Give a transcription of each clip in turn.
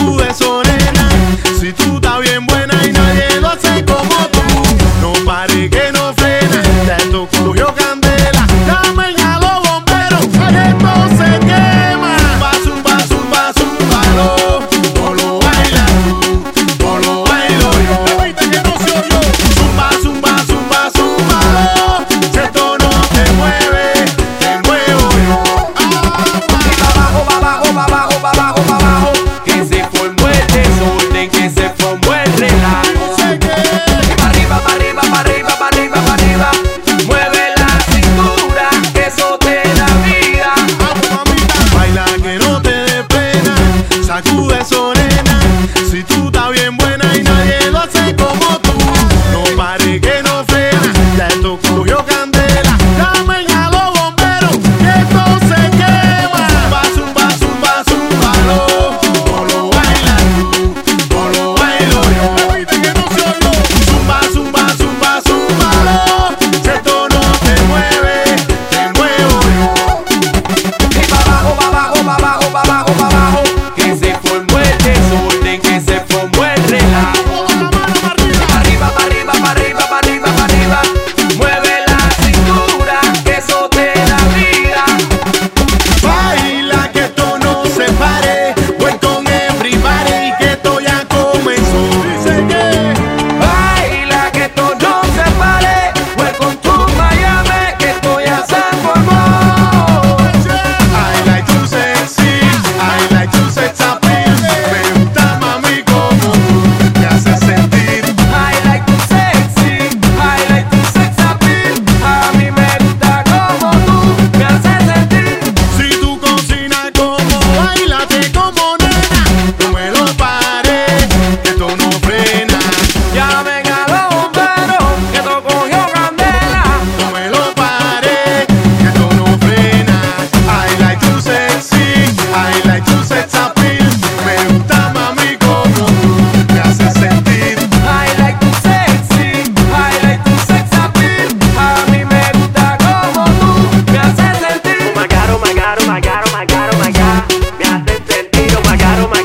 buraco é só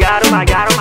got him, I got him.